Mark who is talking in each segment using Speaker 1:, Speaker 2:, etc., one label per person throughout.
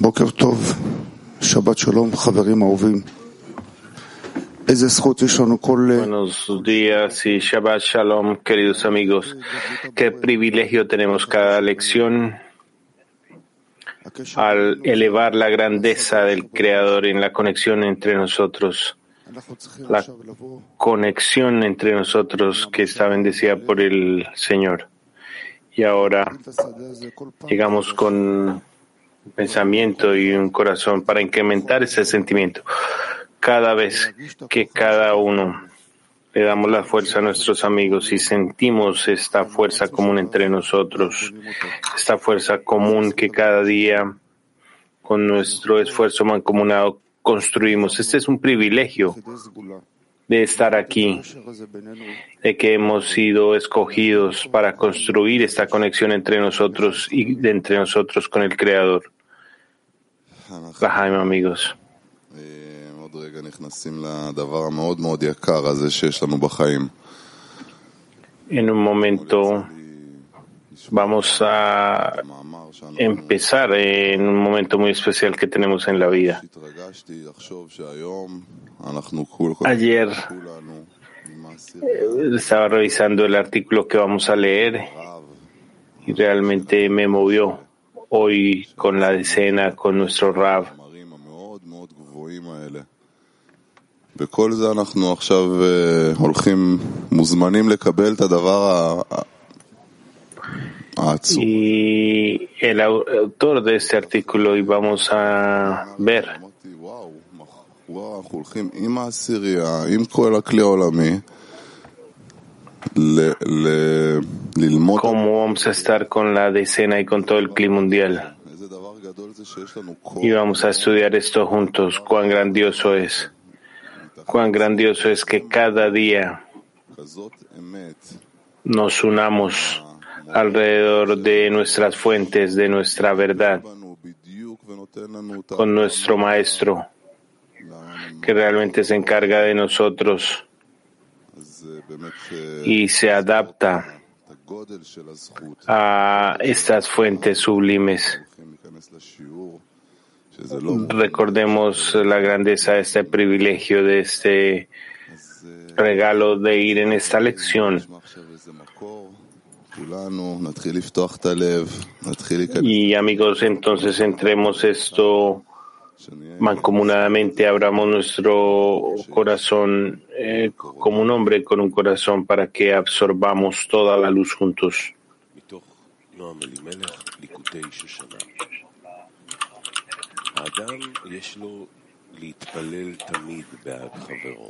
Speaker 1: בוקר טוב, שבת שלום, חברים אהובים. איזה זכות יש לנו כל...
Speaker 2: Buenos días y Shabbat Shalom, queridos amigos. Qué privilegio tenemos cada lección al elevar la grandeza del Creador en la conexión entre nosotros, la conexión entre nosotros que está bendecida por el Señor. Y ahora llegamos con un pensamiento y un corazón para incrementar ese sentimiento. Cada vez que cada uno le damos la fuerza a nuestros amigos y sentimos esta fuerza común entre nosotros, esta fuerza común que cada día con nuestro esfuerzo mancomunado construimos. Este es un privilegio de estar aquí, de que hemos sido escogidos para construir esta conexión entre nosotros y de entre nosotros con el Creador. Jaime, amigos. En un momento vamos a empezar en un momento muy especial que tenemos en la vida. Ayer estaba revisando el artículo que vamos a leer y realmente me movió hoy con la decena, con nuestro Rab. Y el autor de este artículo, y vamos a ver. ¿Cómo vamos a estar con la decena y con todo el clima mundial? Y vamos a estudiar esto juntos, cuán grandioso es, cuán grandioso es que cada día nos unamos alrededor de nuestras fuentes, de nuestra verdad, con nuestro Maestro, que realmente se encarga de nosotros y se adapta a estas fuentes sublimes. Recordemos la grandeza de este privilegio, de este regalo de ir en esta lección y amigos, entonces entremos esto mancomunadamente, abramos nuestro corazón eh, como un hombre con un corazón para que absorbamos toda la luz juntos.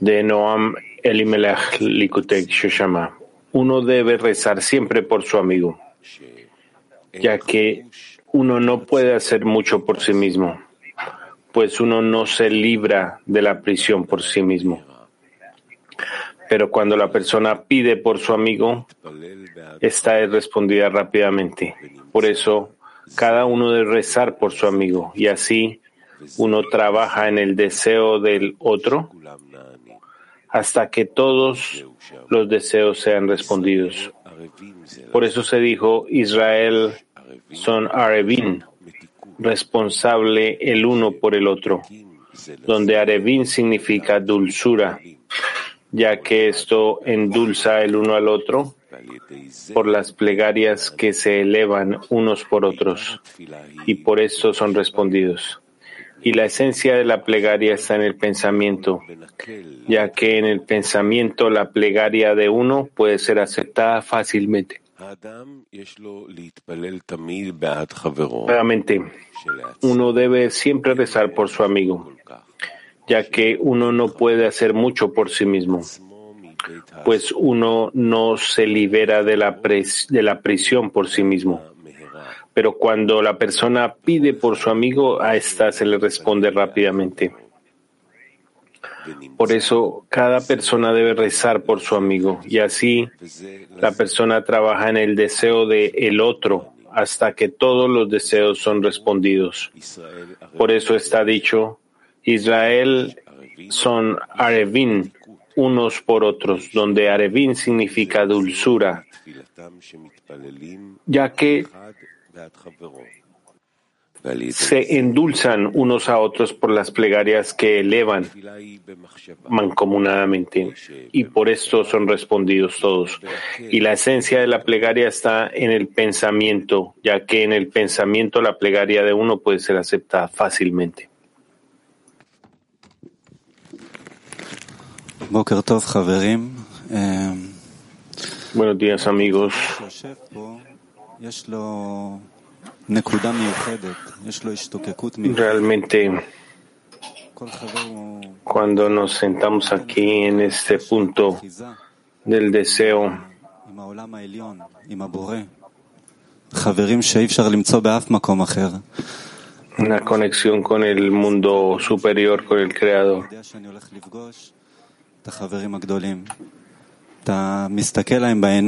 Speaker 2: De Noam Elimelech Likutei Shoshama uno debe rezar siempre por su amigo, ya que uno no puede hacer mucho por sí mismo, pues uno no se libra de la prisión por sí mismo. Pero cuando la persona pide por su amigo, esta es respondida rápidamente. Por eso, cada uno debe rezar por su amigo y así uno trabaja en el deseo del otro hasta que todos los deseos sean respondidos. Por eso se dijo, Israel son Arevin, responsable el uno por el otro, donde Arevin significa dulzura, ya que esto endulza el uno al otro por las plegarias que se elevan unos por otros, y por esto son respondidos y la esencia de la plegaria está en el pensamiento, ya que en el pensamiento la plegaria de uno puede ser aceptada fácilmente.
Speaker 3: Claramente,
Speaker 2: uno debe siempre rezar por su amigo, ya que uno no puede hacer mucho por sí mismo, pues uno no se libera de la, de la prisión por sí mismo. Pero cuando la persona pide por su amigo, a esta se le responde rápidamente. Por eso cada persona debe rezar por su amigo y así la persona trabaja en el deseo de el otro hasta que todos los deseos son respondidos. Por eso está dicho, Israel son Arevin unos por otros, donde Arevin significa dulzura, ya que se endulzan unos a otros por las plegarias que elevan mancomunadamente y por esto son respondidos todos. Y la esencia de la plegaria está en el pensamiento, ya que en el pensamiento la plegaria de uno puede ser aceptada fácilmente. Buenos días amigos. Realmente, cuando nos sentamos aquí en este punto del deseo, una conexión con el mundo superior, con el Creador.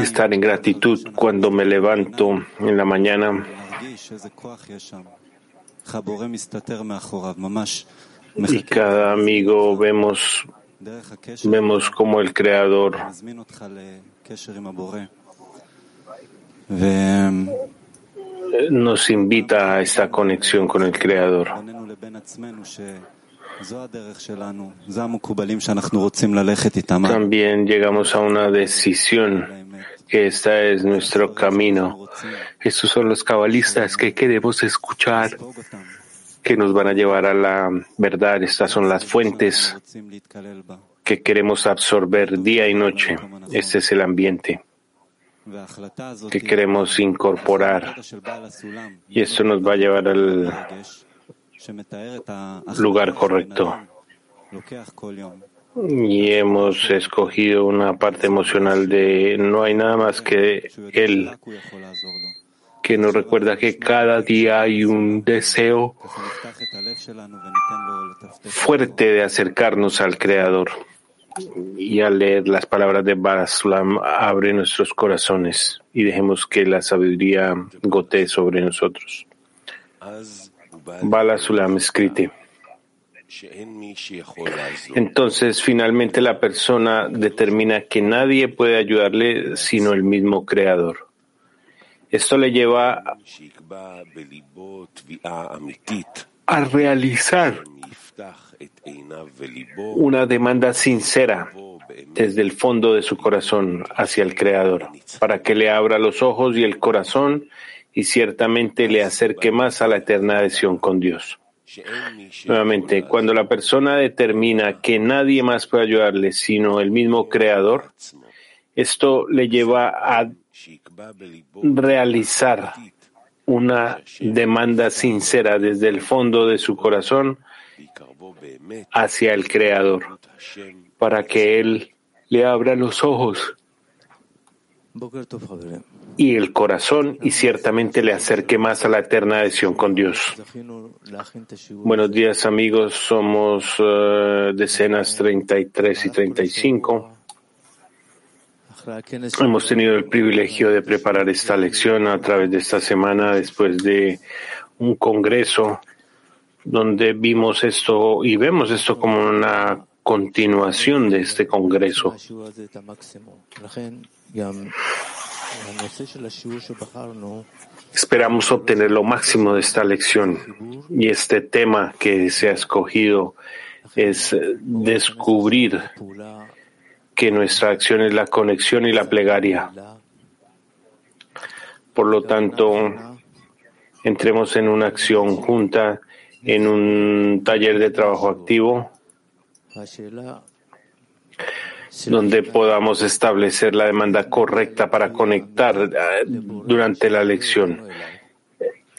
Speaker 2: Estar en gratitud cuando me levanto en la mañana. Y cada amigo vemos, vemos como el Creador. Nos invita a esta conexión con el Creador. También llegamos a una decisión que este es nuestro camino. Estos son los cabalistas que queremos escuchar, que nos van a llevar a la verdad. Estas son las fuentes que queremos absorber día y noche. Este es el ambiente que queremos incorporar. Y esto nos va a llevar al lugar correcto. y hemos escogido una parte emocional de no hay nada más que Él, que nos recuerda que cada día hay un deseo fuerte de acercarnos al Creador. Y al leer las palabras de Barasulam, abre nuestros corazones y dejemos que la sabiduría gotee sobre nosotros. Escrite. Entonces, finalmente la persona determina que nadie puede ayudarle sino el mismo Creador. Esto le lleva a realizar una demanda sincera desde el fondo de su corazón hacia el Creador, para que le abra los ojos y el corazón y ciertamente le acerque más a la eterna adhesión con Dios. Nuevamente, cuando la persona determina que nadie más puede ayudarle sino el mismo Creador, esto le lleva a realizar una demanda sincera desde el fondo de su corazón hacia el Creador, para que Él le abra los ojos y el corazón y ciertamente le acerque más a la eterna adhesión con Dios. Buenos días amigos, somos uh, decenas 33 y 35. Hemos tenido el privilegio de preparar esta lección a través de esta semana después de un congreso donde vimos esto y vemos esto como una continuación de este congreso. Esperamos obtener lo máximo de esta lección y este tema que se ha escogido es descubrir que nuestra acción es la conexión y la plegaria. Por lo tanto, entremos en una acción junta, en un taller de trabajo activo donde podamos establecer la demanda correcta para conectar eh, durante la lección.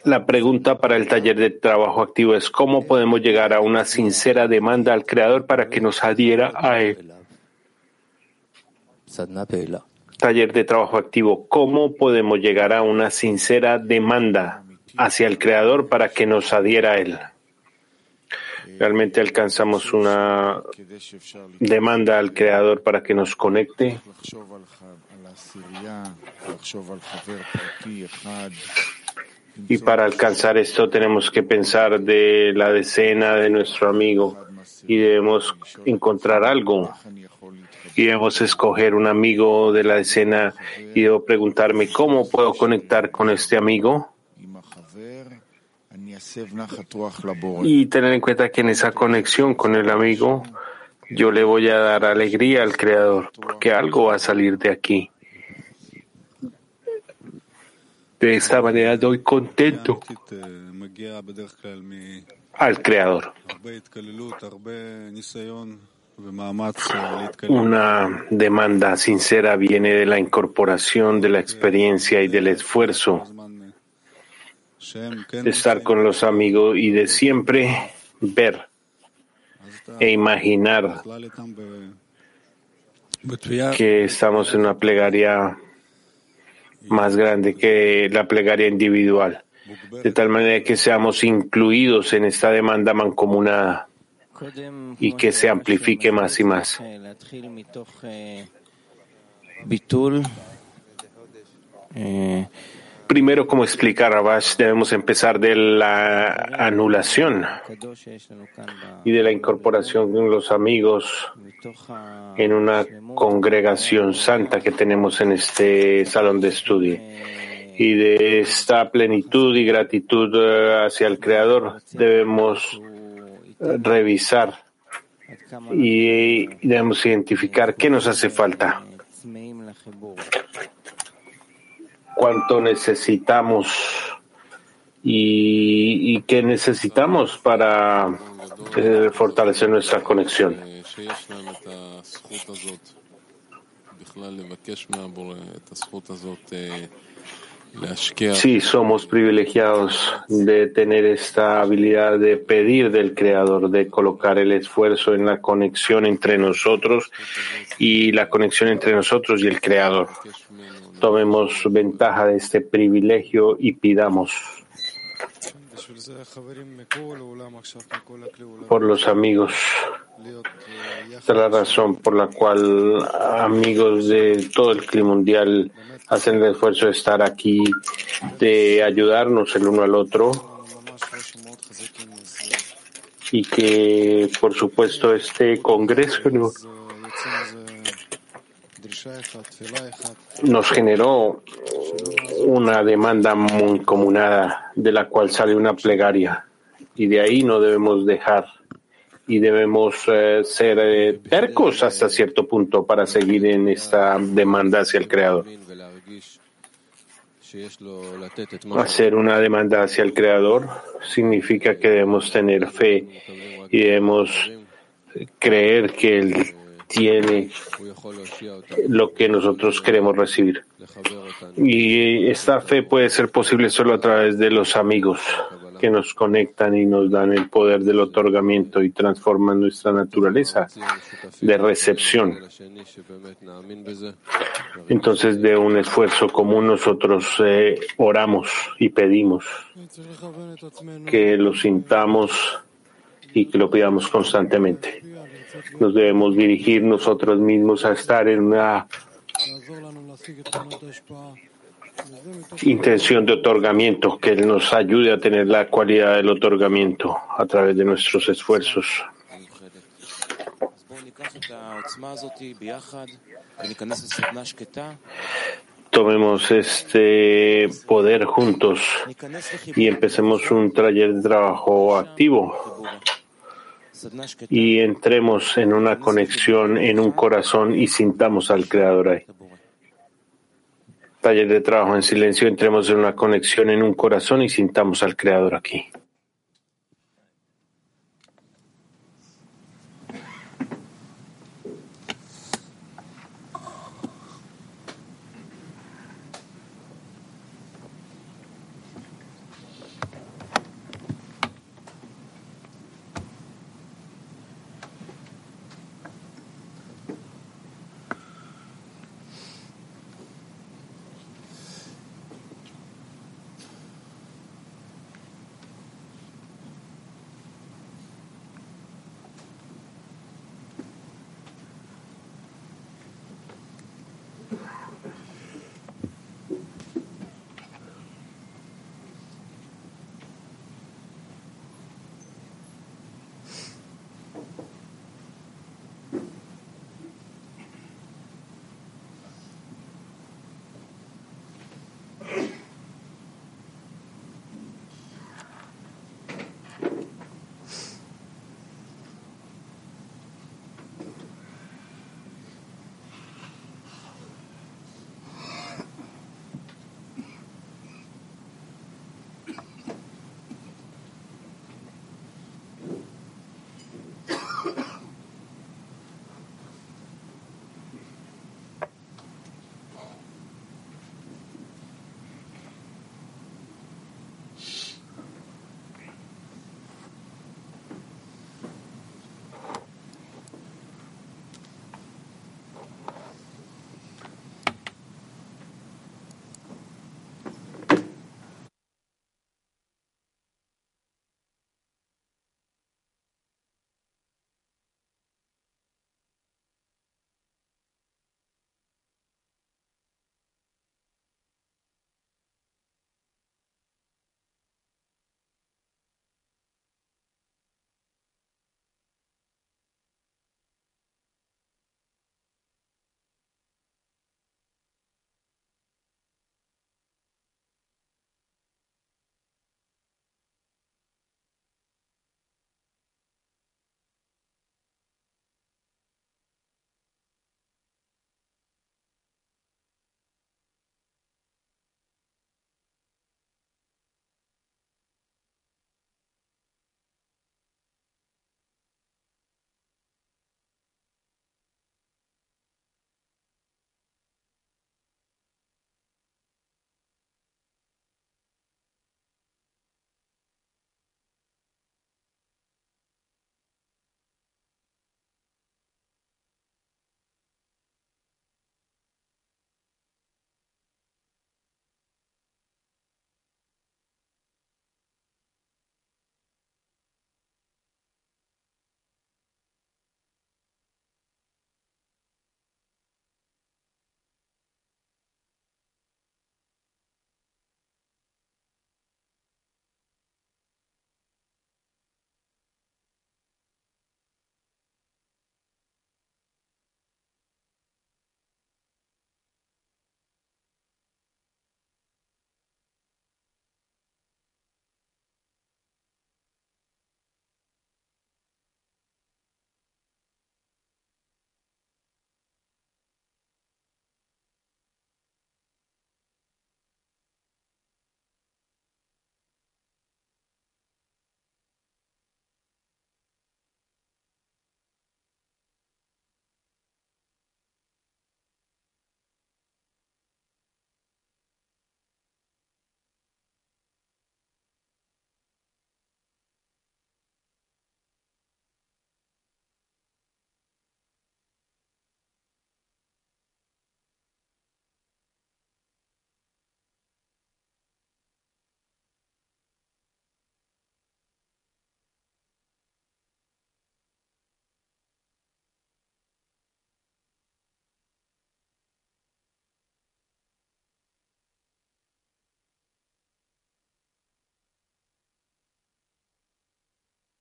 Speaker 2: La pregunta para el taller de trabajo activo es cómo podemos llegar a una sincera demanda al Creador para que nos adhiera a Él. Taller de trabajo activo, ¿cómo podemos llegar a una sincera demanda hacia el Creador para que nos adhiera a Él? Realmente alcanzamos una demanda al Creador para que nos conecte. Y para alcanzar esto tenemos que pensar de la decena de nuestro amigo y debemos encontrar algo. Y debemos escoger un amigo de la decena y debo preguntarme cómo puedo conectar con este amigo. Y tener en cuenta que en esa conexión con el amigo yo le voy a dar alegría al Creador, porque algo va a salir de aquí. De esta manera doy contento al Creador. Una demanda sincera viene de la incorporación, de la experiencia y del esfuerzo de estar con los amigos y de siempre ver e imaginar que estamos en una plegaria más grande que la plegaria individual, de tal manera que seamos incluidos en esta demanda mancomunada y que se amplifique más y más. Primero, como explica Rabash, debemos empezar de la anulación y de la incorporación con los amigos en una congregación santa que tenemos en este salón de estudio. Y de esta plenitud y gratitud eh, hacia el Creador debemos revisar y debemos identificar qué nos hace falta, cuánto necesitamos y, qué necesitamos para eh, fortalecer nuestra conexión. Sí, somos privilegiados de tener esta habilidad de pedir del Creador, de colocar el esfuerzo en la conexión entre nosotros y la conexión entre nosotros y el Creador. Tomemos ventaja de este privilegio y pidamos por los amigos. Esta es la razón por la cual amigos de todo el clima mundial hacen el esfuerzo de estar aquí, de ayudarnos el uno al otro y que, por supuesto, este congreso nos generó una demanda muy comunada de la cual sale una plegaria y de ahí no debemos dejar y debemos eh, ser eh, tercos hasta cierto punto para seguir en esta demanda hacia el Creador. Hacer una demanda hacia el Creador significa que debemos tener fe y debemos creer que Él tiene lo que nosotros queremos recibir. Y esta fe puede ser posible solo a través de los amigos que nos conectan y nos dan el poder del otorgamiento y transforman nuestra naturaleza de recepción. Entonces, de un esfuerzo común, nosotros eh, oramos y pedimos que lo sintamos y que lo pidamos constantemente. Nos debemos dirigir nosotros mismos a estar en una intención de otorgamiento, que nos ayude a tener la cualidad del otorgamiento a través de nuestros esfuerzos. Tomemos este poder juntos y empecemos un taller de trabajo activo y entremos en una conexión, en un corazón y sintamos al Creador ahí taller de trabajo en silencio, entremos en una conexión en un corazón y sintamos al Creador aquí.